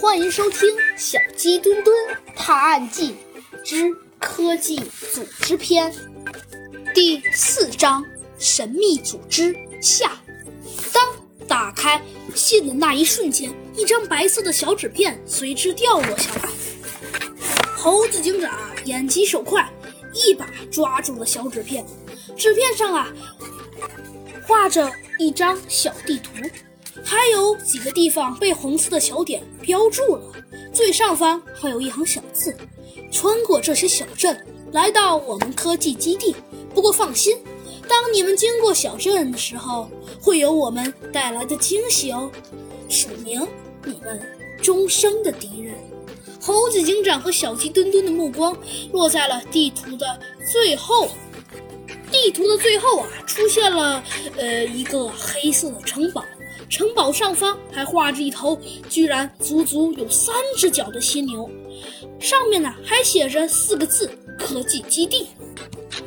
欢迎收听《小鸡墩墩探案记之科技组织篇》第四章：神秘组织下。当打开信的那一瞬间，一张白色的小纸片随之掉落下来。猴子警长眼疾手快，一把抓住了小纸片。纸片上啊，画着一张小地图。还有几个地方被红色的小点标注了，最上方还有一行小字：“穿过这些小镇，来到我们科技基地。不过放心，当你们经过小镇的时候，会有我们带来的惊喜哦。署名：你们终生的敌人。”猴子警长和小鸡墩墩的目光落在了地图的最后，地图的最后啊，出现了呃一个黑色的城堡。城堡上方还画着一头居然足足有三只脚的犀牛，上面呢还写着四个字“科技基地”。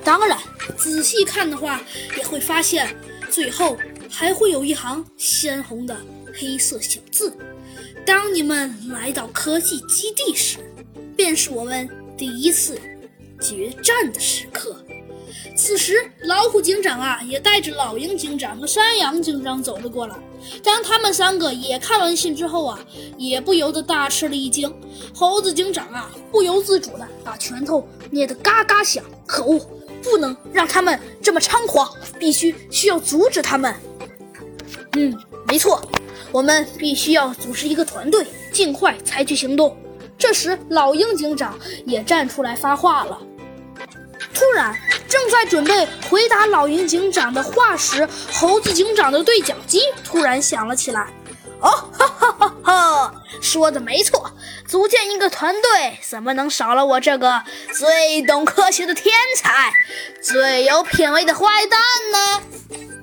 当然，仔细看的话也会发现，最后还会有一行鲜红的黑色小字。当你们来到科技基地时，便是我们第一次决战的时刻。此时，老虎警长啊，也带着老鹰警长和山羊警长走了过来。当他们三个也看完信之后啊，也不由得大吃了一惊。猴子警长啊，不由自主的把拳头捏得嘎嘎响。可恶，不能让他们这么猖狂，必须需要阻止他们。嗯，没错，我们必须要组织一个团队，尽快采取行动。这时，老鹰警长也站出来发话了。突然。正在准备回答老鹰警长的话时，猴子警长的对讲机突然响了起来。哦，哈哈哈哈！说的没错，组建一个团队，怎么能少了我这个最懂科学的天才、最有品味的坏蛋呢？